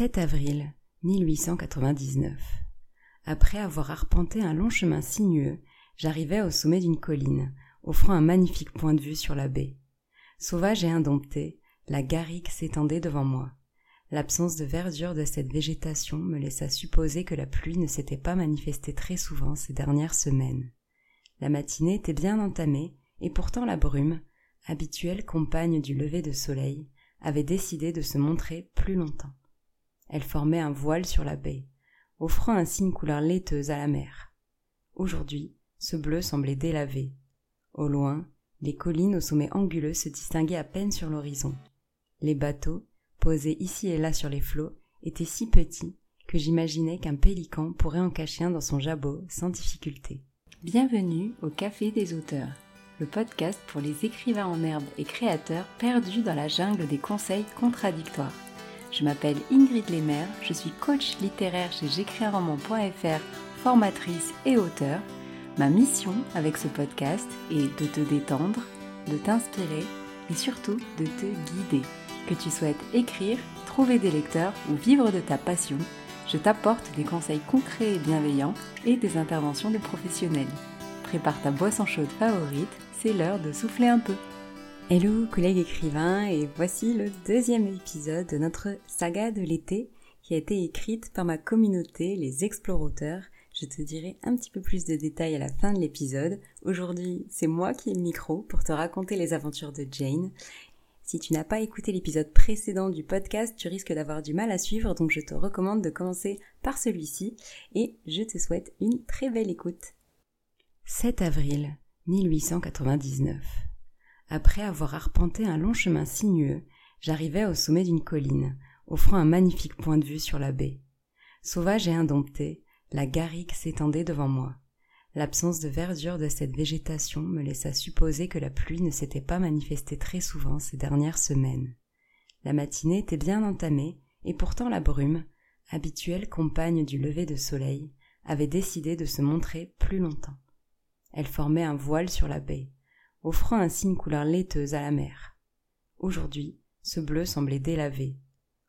7 avril 1899. Après avoir arpenté un long chemin sinueux, j'arrivai au sommet d'une colline, offrant un magnifique point de vue sur la baie. Sauvage et indomptée, la garrigue s'étendait devant moi. L'absence de verdure de cette végétation me laissa supposer que la pluie ne s'était pas manifestée très souvent ces dernières semaines. La matinée était bien entamée, et pourtant la brume, habituelle compagne du lever de soleil, avait décidé de se montrer plus longtemps. Elle formait un voile sur la baie, offrant ainsi une couleur laiteuse à la mer. Aujourd'hui, ce bleu semblait délavé. Au loin, les collines au sommet anguleux se distinguaient à peine sur l'horizon. Les bateaux, posés ici et là sur les flots, étaient si petits que j'imaginais qu'un pélican pourrait en cacher un dans son jabot sans difficulté. Bienvenue au Café des auteurs, le podcast pour les écrivains en herbe et créateurs perdus dans la jungle des conseils contradictoires. Je m'appelle Ingrid Lemaire, je suis coach littéraire chez j'écrisunroman.fr, formatrice et auteur. Ma mission avec ce podcast est de te détendre, de t'inspirer et surtout de te guider. Que tu souhaites écrire, trouver des lecteurs ou vivre de ta passion, je t'apporte des conseils concrets et bienveillants et des interventions de professionnels. Prépare ta boisson chaude favorite, c'est l'heure de souffler un peu. Hello collègues écrivains et voici le deuxième épisode de notre saga de l'été qui a été écrite par ma communauté les explorateurs. Je te dirai un petit peu plus de détails à la fin de l'épisode. Aujourd'hui c'est moi qui ai le micro pour te raconter les aventures de Jane. Si tu n'as pas écouté l'épisode précédent du podcast, tu risques d'avoir du mal à suivre, donc je te recommande de commencer par celui-ci et je te souhaite une très belle écoute. 7 avril 1899. Après avoir arpenté un long chemin sinueux, j'arrivai au sommet d'une colline, offrant un magnifique point de vue sur la baie. Sauvage et indomptée, la garrigue s'étendait devant moi. L'absence de verdure de cette végétation me laissa supposer que la pluie ne s'était pas manifestée très souvent ces dernières semaines. La matinée était bien entamée, et pourtant la brume, habituelle compagne du lever de soleil, avait décidé de se montrer plus longtemps. Elle formait un voile sur la baie, offrant ainsi une couleur laiteuse à la mer. Aujourd'hui, ce bleu semblait délavé.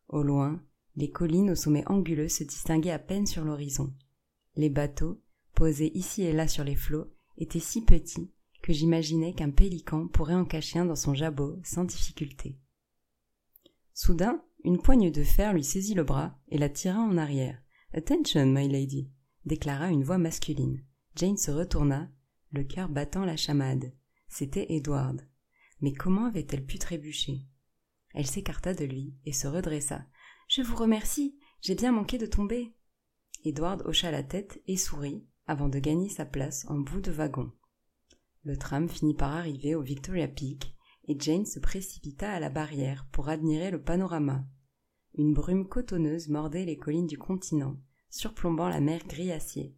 Au loin, les collines au sommet anguleux se distinguaient à peine sur l'horizon. Les bateaux, posés ici et là sur les flots, étaient si petits que j'imaginais qu'un pélican pourrait en cacher un dans son jabot sans difficulté. Soudain, une poigne de fer lui saisit le bras et la tira en arrière. Attention, my lady, déclara une voix masculine. Jane se retourna, le cœur battant la chamade. C'était Edward. Mais comment avait-elle pu trébucher? Elle s'écarta de lui et se redressa. Je vous remercie, j'ai bien manqué de tomber. Edward hocha la tête et sourit avant de gagner sa place en bout de wagon. Le tram finit par arriver au Victoria Peak et Jane se précipita à la barrière pour admirer le panorama. Une brume cotonneuse mordait les collines du continent, surplombant la mer gris acier.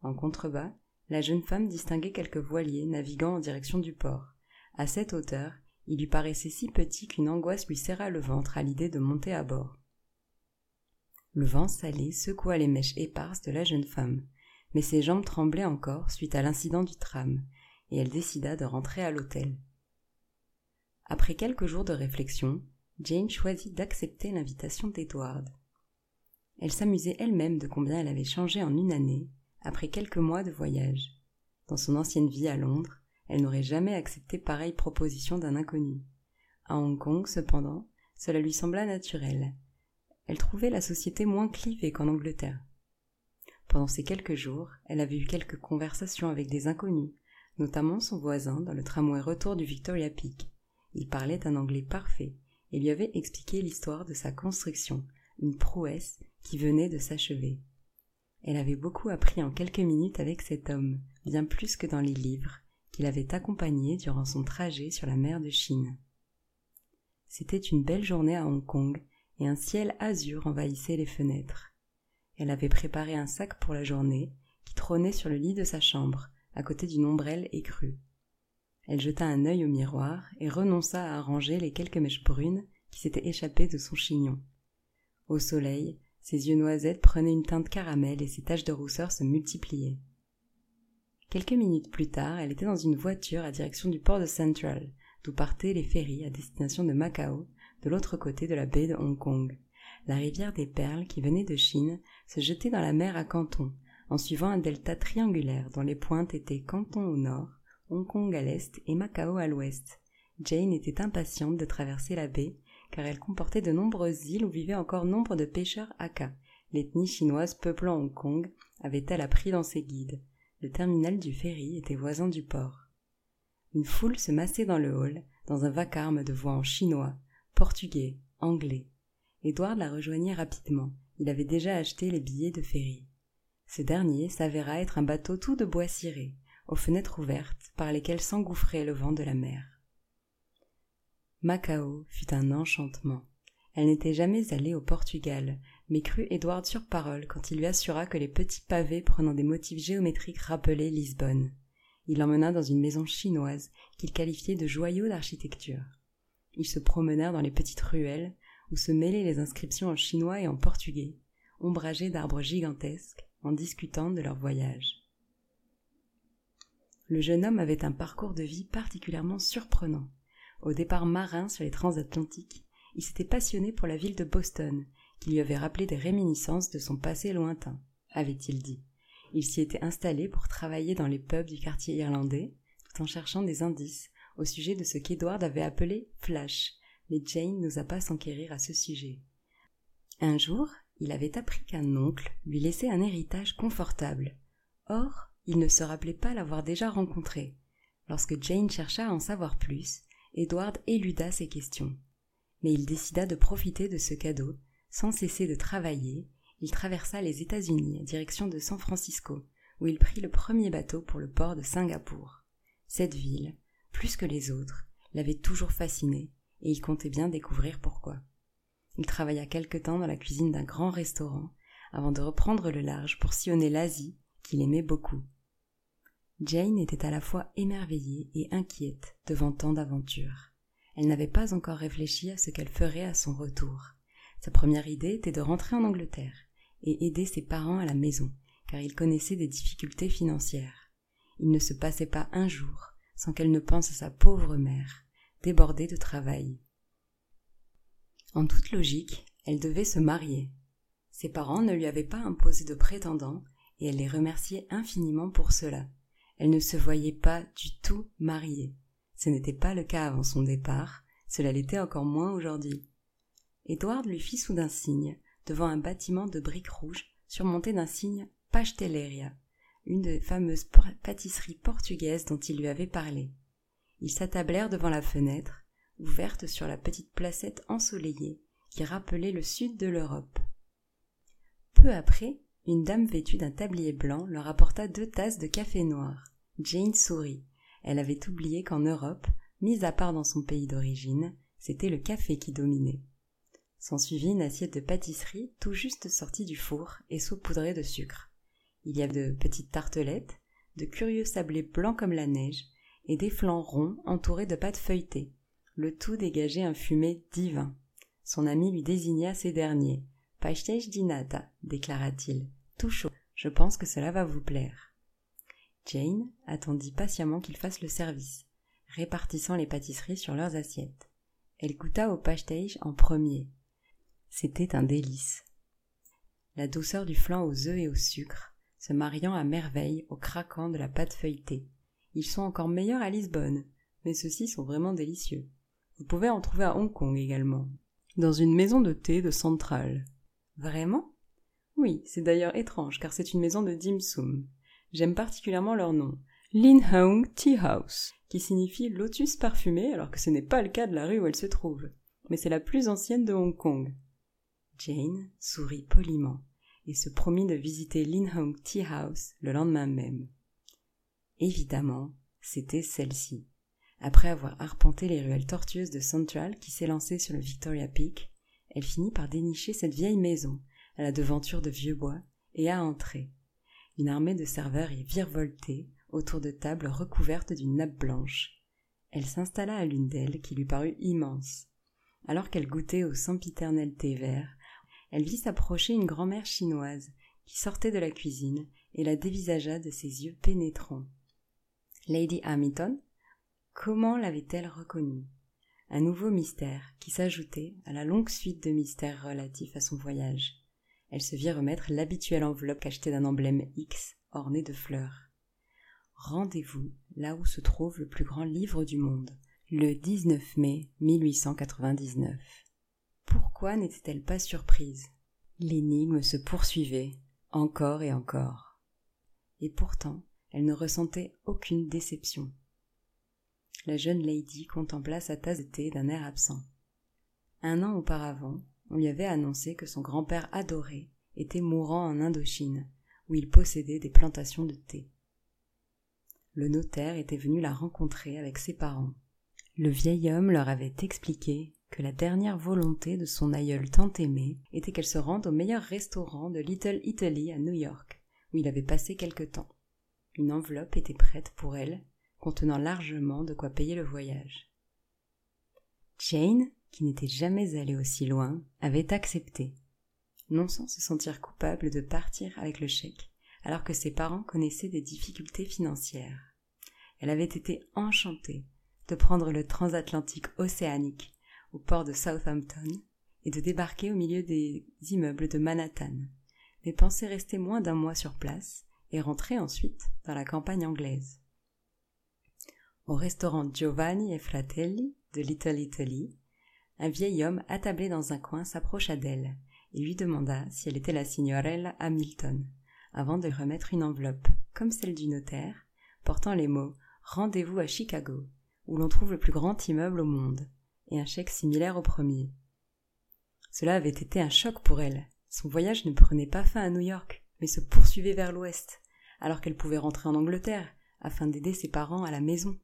En contrebas, la jeune femme distinguait quelques voiliers naviguant en direction du port. À cette hauteur, il lui paraissait si petit qu'une angoisse lui serra le ventre à l'idée de monter à bord. Le vent salé secoua les mèches éparses de la jeune femme, mais ses jambes tremblaient encore suite à l'incident du tram, et elle décida de rentrer à l'hôtel. Après quelques jours de réflexion, Jane choisit d'accepter l'invitation d'Edward. Elle s'amusait elle-même de combien elle avait changé en une année, après quelques mois de voyage. Dans son ancienne vie à Londres, elle n'aurait jamais accepté pareille proposition d'un inconnu. À Hong Kong, cependant, cela lui sembla naturel. Elle trouvait la société moins clivée qu'en Angleterre. Pendant ces quelques jours, elle avait eu quelques conversations avec des inconnus, notamment son voisin dans le tramway retour du Victoria Peak. Il parlait un anglais parfait et lui avait expliqué l'histoire de sa construction, une prouesse qui venait de s'achever. Elle avait beaucoup appris en quelques minutes avec cet homme, bien plus que dans les livres, qu'il avait accompagné durant son trajet sur la mer de Chine. C'était une belle journée à Hong Kong, et un ciel azur envahissait les fenêtres. Elle avait préparé un sac pour la journée, qui trônait sur le lit de sa chambre, à côté d'une ombrelle écrue. Elle jeta un œil au miroir et renonça à arranger les quelques mèches brunes qui s'étaient échappées de son chignon. Au soleil, ses yeux noisettes prenaient une teinte caramel et ses taches de rousseur se multipliaient. Quelques minutes plus tard, elle était dans une voiture à direction du port de Central, d'où partaient les ferries à destination de Macao, de l'autre côté de la baie de Hong Kong. la rivière des Perles qui venait de Chine se jetait dans la mer à Canton, en suivant un delta triangulaire dont les pointes étaient Canton au nord, Hong Kong à l'est et Macao à l'ouest. Jane était impatiente de traverser la baie, car elle comportait de nombreuses îles où vivaient encore nombre de pêcheurs Hakka. L'ethnie chinoise peuplant Hong Kong avait-elle appris dans ses guides. Le terminal du ferry était voisin du port. Une foule se massait dans le hall, dans un vacarme de voix en chinois, portugais, anglais. Édouard la rejoignit rapidement. Il avait déjà acheté les billets de ferry. Ce dernier s'avéra être un bateau tout de bois ciré, aux fenêtres ouvertes, par lesquelles s'engouffrait le vent de la mer. Macao fut un enchantement. Elle n'était jamais allée au Portugal, mais crut Édouard sur parole quand il lui assura que les petits pavés prenant des motifs géométriques rappelaient Lisbonne. Il l'emmena dans une maison chinoise qu'il qualifiait de joyau d'architecture. Ils se promenèrent dans les petites ruelles où se mêlaient les inscriptions en chinois et en portugais, ombragées d'arbres gigantesques, en discutant de leur voyage. Le jeune homme avait un parcours de vie particulièrement surprenant. Au départ marin sur les transatlantiques, il s'était passionné pour la ville de Boston, qui lui avait rappelé des réminiscences de son passé lointain, avait-il dit. Il s'y était installé pour travailler dans les pubs du quartier irlandais, tout en cherchant des indices au sujet de ce qu'Edward avait appelé Flash, mais Jane n'osa pas s'enquérir à ce sujet. Un jour, il avait appris qu'un oncle lui laissait un héritage confortable. Or, il ne se rappelait pas l'avoir déjà rencontré. Lorsque Jane chercha à en savoir plus, Edward éluda ses questions. Mais il décida de profiter de ce cadeau, sans cesser de travailler, il traversa les États-Unis en direction de San Francisco, où il prit le premier bateau pour le port de Singapour. Cette ville, plus que les autres, l'avait toujours fasciné, et il comptait bien découvrir pourquoi. Il travailla quelque temps dans la cuisine d'un grand restaurant, avant de reprendre le large pour sillonner l'Asie, qu'il aimait beaucoup. Jane était à la fois émerveillée et inquiète devant tant d'aventures. Elle n'avait pas encore réfléchi à ce qu'elle ferait à son retour. Sa première idée était de rentrer en Angleterre et aider ses parents à la maison, car il connaissait des difficultés financières. Il ne se passait pas un jour sans qu'elle ne pense à sa pauvre mère, débordée de travail. En toute logique, elle devait se marier. Ses parents ne lui avaient pas imposé de prétendant, et elle les remerciait infiniment pour cela. Elle ne se voyait pas du tout mariée. Ce n'était pas le cas avant son départ, cela l'était encore moins aujourd'hui. Édouard lui fit soudain signe, devant un bâtiment de briques rouges surmonté d'un signe Pasteleria, une des fameuses pâtisseries portugaises dont il lui avait parlé. Ils s'attablèrent devant la fenêtre, ouverte sur la petite placette ensoleillée qui rappelait le sud de l'Europe. Peu après, une dame vêtue d'un tablier blanc leur apporta deux tasses de café noir. Jane sourit. Elle avait oublié qu'en Europe, mise à part dans son pays d'origine, c'était le café qui dominait. S'ensuivit une assiette de pâtisserie tout juste sortie du four et saupoudrée de sucre. Il y avait de petites tartelettes, de curieux sablés blancs comme la neige, et des flancs ronds entourés de pâtes feuilletées. Le tout dégageait un fumet divin. Son ami lui désigna ces derniers. Pastéis dinata, déclara-t-il. Tout chaud. Je pense que cela va vous plaire. Jane attendit patiemment qu'il fasse le service, répartissant les pâtisseries sur leurs assiettes. Elle goûta au pastéis en premier. C'était un délice. La douceur du flan aux œufs et au sucre, se mariant à merveille au craquant de la pâte feuilletée. Ils sont encore meilleurs à Lisbonne, mais ceux-ci sont vraiment délicieux. Vous pouvez en trouver à Hong Kong également, dans une maison de thé de Central. Vraiment? Oui, c'est d'ailleurs étrange car c'est une maison de dim sum. J'aime particulièrement leur nom, Lin Hong Tea House, qui signifie lotus parfumé alors que ce n'est pas le cas de la rue où elle se trouve. Mais c'est la plus ancienne de Hong Kong. Jane sourit poliment et se promit de visiter Hong Tea House le lendemain même. Évidemment, c'était celle-ci. Après avoir arpenté les ruelles tortueuses de Central qui s'élançaient sur le Victoria Peak, elle finit par dénicher cette vieille maison, à la devanture de vieux bois, et à entrer. Une armée de serveurs y virevoltait autour de tables recouvertes d'une nappe blanche. Elle s'installa à l'une d'elles qui lui parut immense. Alors qu'elle goûtait au sempiternel thé vert, elle vit s'approcher une grand-mère chinoise qui sortait de la cuisine et la dévisagea de ses yeux pénétrants. Lady Hamilton Comment l'avait-elle reconnue? Un nouveau mystère qui s'ajoutait à la longue suite de mystères relatifs à son voyage. Elle se vit remettre l'habituelle enveloppe cachetée d'un emblème X orné de fleurs. Rendez-vous là où se trouve le plus grand livre du monde, le 19 mai 1899. Pourquoi n'était-elle pas surprise? L'énigme se poursuivait, encore et encore. Et pourtant, elle ne ressentait aucune déception. La jeune lady contempla sa tasse de thé d'un air absent. Un an auparavant, on lui avait annoncé que son grand-père adoré était mourant en Indochine, où il possédait des plantations de thé. Le notaire était venu la rencontrer avec ses parents. Le vieil homme leur avait expliqué que la dernière volonté de son aïeul tant aimé était qu'elle se rende au meilleur restaurant de Little Italy à New York, où il avait passé quelque temps. Une enveloppe était prête pour elle, contenant largement de quoi payer le voyage. Jane, qui n'était jamais allée aussi loin, avait accepté, non sans se sentir coupable de partir avec le chèque, alors que ses parents connaissaient des difficultés financières. Elle avait été enchantée de prendre le transatlantique océanique au port de Southampton et de débarquer au milieu des immeubles de Manhattan, mais pensait rester moins d'un mois sur place et rentrer ensuite dans la campagne anglaise. Au restaurant Giovanni e Fratelli de Little Italy, un vieil homme attablé dans un coin s'approcha d'elle et lui demanda si elle était la signorella Hamilton, avant de remettre une enveloppe, comme celle du notaire, portant les mots Rendez-vous à Chicago, où l'on trouve le plus grand immeuble au monde, et un chèque similaire au premier. Cela avait été un choc pour elle. Son voyage ne prenait pas fin à New York, mais se poursuivait vers l'ouest, alors qu'elle pouvait rentrer en Angleterre, afin d'aider ses parents à la maison.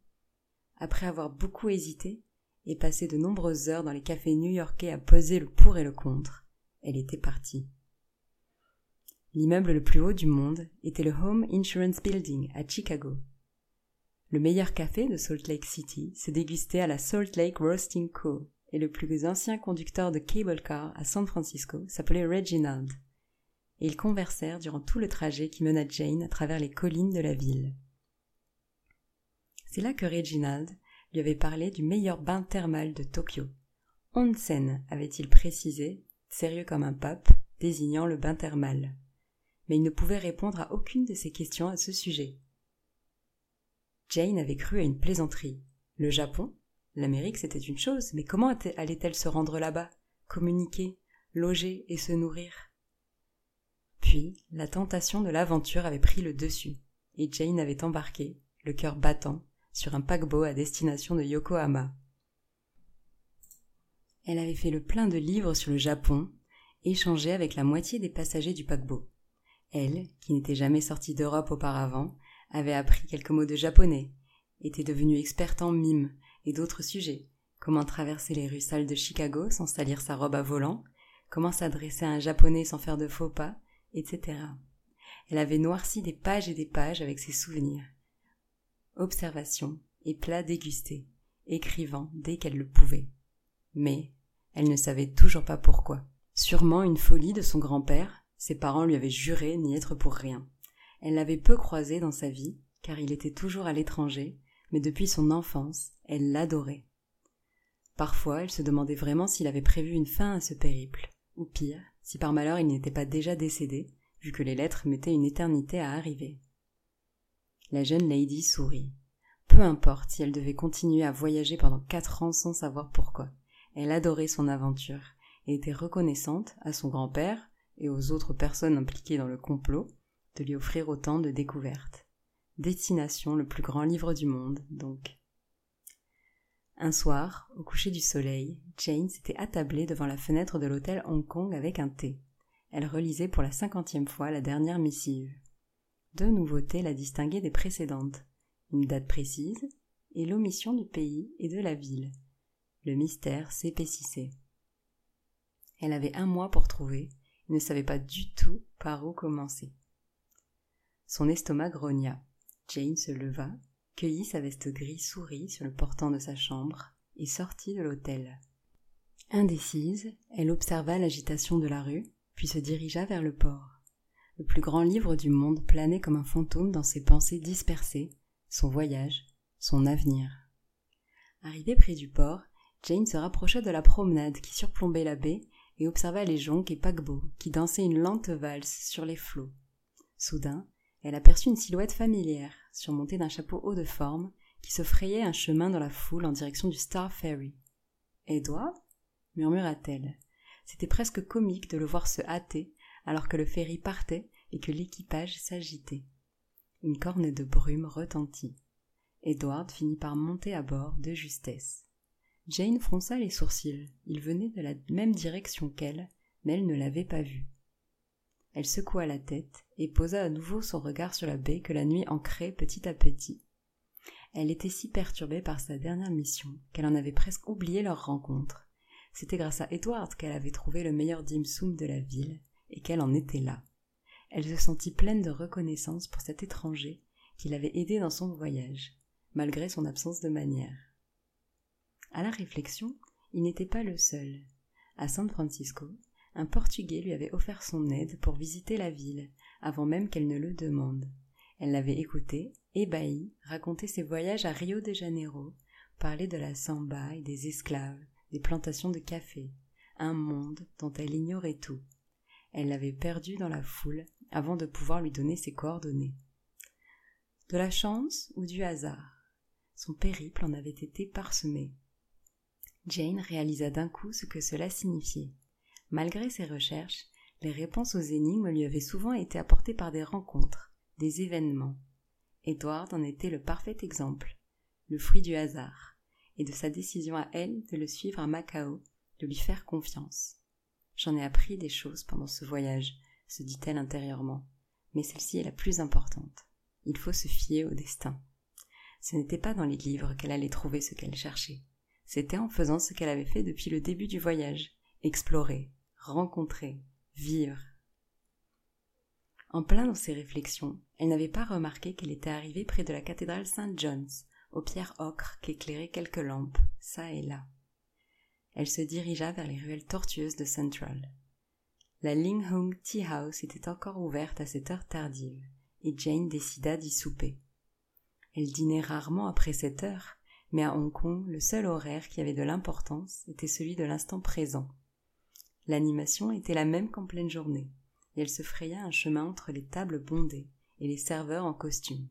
Après avoir beaucoup hésité, et passé de nombreuses heures dans les cafés new-yorkais à poser le pour et le contre, elle était partie. L'immeuble le plus haut du monde était le Home Insurance Building à Chicago. Le meilleur café de Salt Lake City se dégustait à la Salt Lake Roasting Co. et le plus ancien conducteur de cable car à San Francisco s'appelait Reginald. Et ils conversèrent durant tout le trajet qui mena Jane à travers les collines de la ville. C'est là que Reginald lui avait parlé du meilleur bain thermal de Tokyo. Onsen, avait-il précisé, sérieux comme un pape, désignant le bain thermal. Mais il ne pouvait répondre à aucune de ses questions à ce sujet. Jane avait cru à une plaisanterie. Le Japon? L'Amérique, c'était une chose, mais comment allait-elle se rendre là-bas Communiquer, loger et se nourrir? Puis, la tentation de l'aventure avait pris le dessus, et Jane avait embarqué, le cœur battant, sur un paquebot à destination de Yokohama. Elle avait fait le plein de livres sur le Japon, échangé avec la moitié des passagers du paquebot. Elle, qui n'était jamais sortie d'Europe auparavant, avait appris quelques mots de japonais, était devenue experte en mime et d'autres sujets, comment traverser les rues sales de Chicago sans salir sa robe à volant, comment s'adresser à un japonais sans faire de faux pas, etc. Elle avait noirci des pages et des pages avec ses souvenirs, observations et plats dégustés, écrivant dès qu'elle le pouvait. Mais elle ne savait toujours pas pourquoi. Sûrement une folie de son grand-père, ses parents lui avaient juré n'y être pour rien. Elle l'avait peu croisé dans sa vie, car il était toujours à l'étranger, mais depuis son enfance, elle l'adorait. Parfois, elle se demandait vraiment s'il avait prévu une fin à ce périple, ou pire, si par malheur il n'était pas déjà décédé, vu que les lettres mettaient une éternité à arriver. La jeune lady sourit. Peu importe si elle devait continuer à voyager pendant quatre ans sans savoir pourquoi. Elle adorait son aventure et était reconnaissante à son grand-père et aux autres personnes impliquées dans le complot de lui offrir autant de découvertes. Destination le plus grand livre du monde, donc. Un soir, au coucher du soleil, Jane s'était attablée devant la fenêtre de l'hôtel Hong Kong avec un thé. Elle relisait pour la cinquantième fois la dernière missive. Deux nouveautés la distinguaient des précédentes une date précise et l'omission du pays et de la ville. Le mystère s'épaississait. Elle avait un mois pour trouver et ne savait pas du tout par où commencer. Son estomac grogna. Jane se leva, cueillit sa veste gris souris sur le portant de sa chambre et sortit de l'hôtel. Indécise, elle observa l'agitation de la rue, puis se dirigea vers le port. Le plus grand livre du monde planait comme un fantôme dans ses pensées dispersées, son voyage, son avenir. Arrivée près du port, Jane se rapprocha de la promenade qui surplombait la baie et observa les jonques et paquebots qui dansaient une lente valse sur les flots. Soudain, elle aperçut une silhouette familière, surmontée d'un chapeau haut de forme, qui se frayait un chemin dans la foule en direction du Star Ferry. Edward? murmura-t-elle. C'était presque comique de le voir se hâter alors que le ferry partait et que l'équipage s'agitait. Une corne de brume retentit. Edward finit par monter à bord de justesse. Jane fronça les sourcils. Il venait de la même direction qu'elle, mais elle ne l'avait pas vu. Elle secoua la tête et posa à nouveau son regard sur la baie que la nuit ancrait petit à petit. Elle était si perturbée par sa dernière mission qu'elle en avait presque oublié leur rencontre. C'était grâce à Edward qu'elle avait trouvé le meilleur dim sum de la ville et qu'elle en était là. Elle se sentit pleine de reconnaissance pour cet étranger qui l'avait aidée dans son voyage, malgré son absence de manière. À la réflexion, il n'était pas le seul. À San Francisco, un Portugais lui avait offert son aide pour visiter la ville, avant même qu'elle ne le demande. Elle l'avait écouté, ébahie, raconter ses voyages à Rio de Janeiro, parler de la samba et des esclaves, des plantations de café, un monde dont elle ignorait tout. Elle l'avait perdu dans la foule avant de pouvoir lui donner ses coordonnées. De la chance ou du hasard Son périple en avait été parsemé. Jane réalisa d'un coup ce que cela signifiait. Malgré ses recherches, les réponses aux énigmes lui avaient souvent été apportées par des rencontres, des événements. Edward en était le parfait exemple, le fruit du hasard, et de sa décision à elle de le suivre à Macao, de lui faire confiance. J'en ai appris des choses pendant ce voyage, se dit-elle intérieurement, mais celle-ci est la plus importante. Il faut se fier au destin. Ce n'était pas dans les livres qu'elle allait trouver ce qu'elle cherchait. C'était en faisant ce qu'elle avait fait depuis le début du voyage, explorer, rencontrer, vivre. En plein dans ses réflexions, elle n'avait pas remarqué qu'elle était arrivée près de la cathédrale Saint John's, aux pierres ocre qu'éclairaient quelques lampes, çà et là. Elle se dirigea vers les ruelles tortueuses de Central. La Ling Hung Tea House était encore ouverte à cette heure tardive, et Jane décida d'y souper. Elle dînait rarement après cette heure, mais à Hong Kong, le seul horaire qui avait de l'importance était celui de l'instant présent. L'animation était la même qu'en pleine journée, et elle se fraya un chemin entre les tables bondées et les serveurs en costume.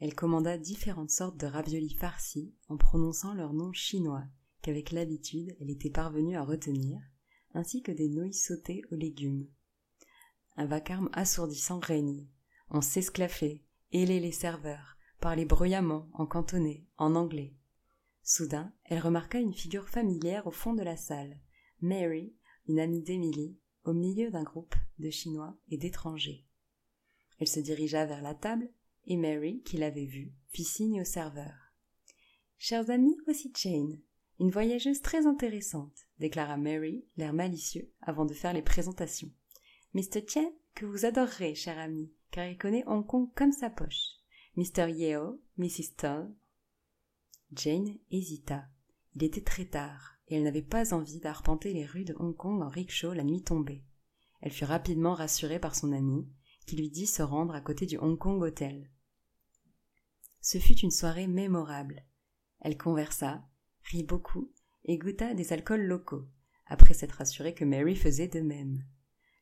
Elle commanda différentes sortes de raviolis farcis en prononçant leur nom chinois qu'avec l'habitude elle était parvenue à retenir, ainsi que des nouilles sautées aux légumes. Un vacarme assourdissant régnait. On s'esclaffait, hélait les serveurs, parlait bruyamment, en cantonais, en anglais. Soudain, elle remarqua une figure familière au fond de la salle. Mary, une amie d'Emily, au milieu d'un groupe de Chinois et d'étrangers. Elle se dirigea vers la table, et Mary, qui l'avait vue, fit signe au serveur. Chers amis, voici Jane, une voyageuse très intéressante, déclara Mary, l'air malicieux, avant de faire les présentations. Mr. Chen, que vous adorerez, cher ami, car il connaît Hong Kong comme sa poche. Mr. Yeo, Mrs. Toll. Jane hésita. Il était très tard, et elle n'avait pas envie d'arpenter les rues de Hong Kong en rickshaw la nuit tombée. Elle fut rapidement rassurée par son ami, qui lui dit se rendre à côté du Hong Kong Hotel. Ce fut une soirée mémorable. Elle conversa, rit beaucoup, et goûta des alcools locaux, après s'être assurée que Mary faisait de même.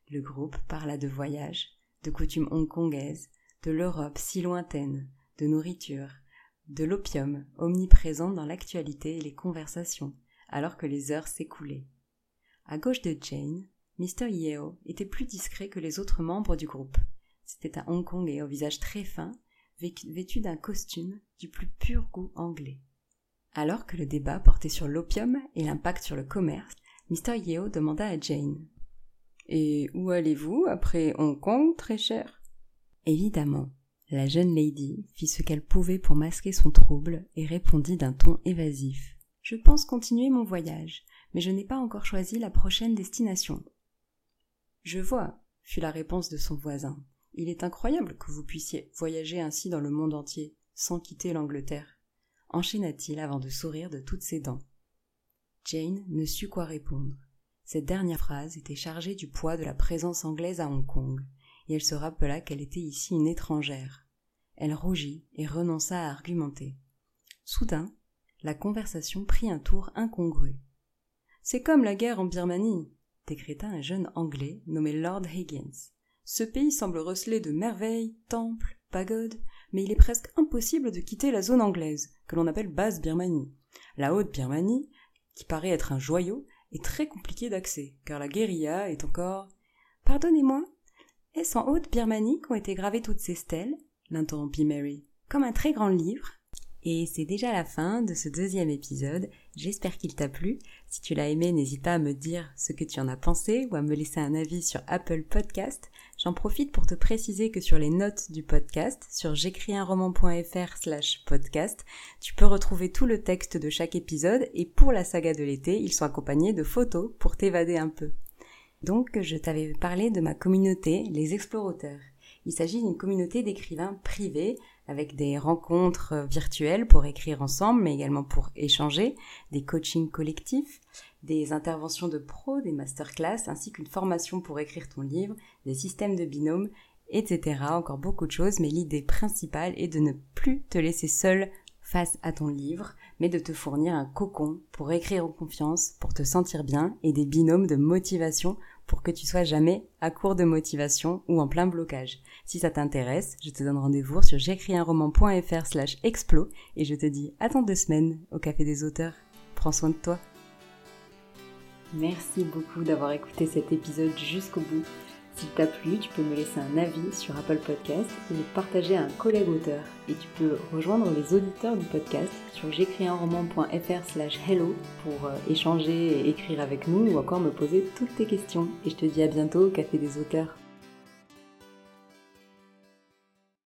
Le groupe parla de voyage, de coutumes hongkongaises, de l'Europe si lointaine, de nourriture, de l'opium omniprésent dans l'actualité et les conversations, alors que les heures s'écoulaient. À gauche de Jane, Mr. Yeo était plus discret que les autres membres du groupe. C'était un Hongkongais au visage très fin, vêtu d'un costume du plus pur goût anglais. Alors que le débat portait sur l'opium et l'impact sur le commerce, Mr. Yeo demanda à Jane Et où allez-vous après Hong Kong, très cher? Évidemment, la jeune lady fit ce qu'elle pouvait pour masquer son trouble et répondit d'un ton évasif. Je pense continuer mon voyage, mais je n'ai pas encore choisi la prochaine destination. Je vois, fut la réponse de son voisin. Il est incroyable que vous puissiez voyager ainsi dans le monde entier, sans quitter l'Angleterre. Enchaîna-t-il avant de sourire de toutes ses dents. Jane ne sut quoi répondre. Cette dernière phrase était chargée du poids de la présence anglaise à Hong Kong, et elle se rappela qu'elle était ici une étrangère. Elle rougit et renonça à argumenter. Soudain, la conversation prit un tour incongru. C'est comme la guerre en Birmanie, décréta un jeune Anglais nommé Lord Higgins. Ce pays semble receler de merveilles, temples, pagodes, mais il est presque impossible de quitter la zone anglaise, que l'on appelle basse Birmanie. La haute Birmanie, qui paraît être un joyau, est très compliquée d'accès, car la guérilla est encore. Pardonnez-moi, est-ce en haute Birmanie qu'ont été gravées toutes ces stèles? L'interrompit Mary. Comme un très grand livre, et c'est déjà la fin de ce deuxième épisode. J'espère qu'il t'a plu. Si tu l'as aimé, n'hésite pas à me dire ce que tu en as pensé ou à me laisser un avis sur Apple Podcast. J'en profite pour te préciser que sur les notes du podcast, sur j'écrisunroman.fr slash podcast, tu peux retrouver tout le texte de chaque épisode et pour la saga de l'été, ils sont accompagnés de photos pour t'évader un peu. Donc, je t'avais parlé de ma communauté, les explorateurs. Il s'agit d'une communauté d'écrivains privés avec des rencontres euh, virtuelles pour écrire ensemble, mais également pour échanger, des coachings collectifs, des interventions de pros, des masterclass, ainsi qu'une formation pour écrire ton livre, des systèmes de binôme, etc. Encore beaucoup de choses, mais l'idée principale est de ne plus te laisser seul face à ton livre, mais de te fournir un cocon pour écrire en confiance, pour te sentir bien, et des binômes de motivation pour que tu sois jamais à court de motivation ou en plein blocage. Si ça t'intéresse, je te donne rendez-vous sur j'écrisunroman.fr slash explo et je te dis à dans deux semaines au Café des auteurs. Prends soin de toi. Merci beaucoup d'avoir écouté cet épisode jusqu'au bout. S'il t'a plu, tu peux me laisser un avis sur Apple Podcast et le partager à un collègue auteur. Et tu peux rejoindre les auditeurs du podcast sur j'écrisunroman.fr slash hello pour euh, échanger et écrire avec nous ou encore me poser toutes tes questions. Et je te dis à bientôt au Café des auteurs.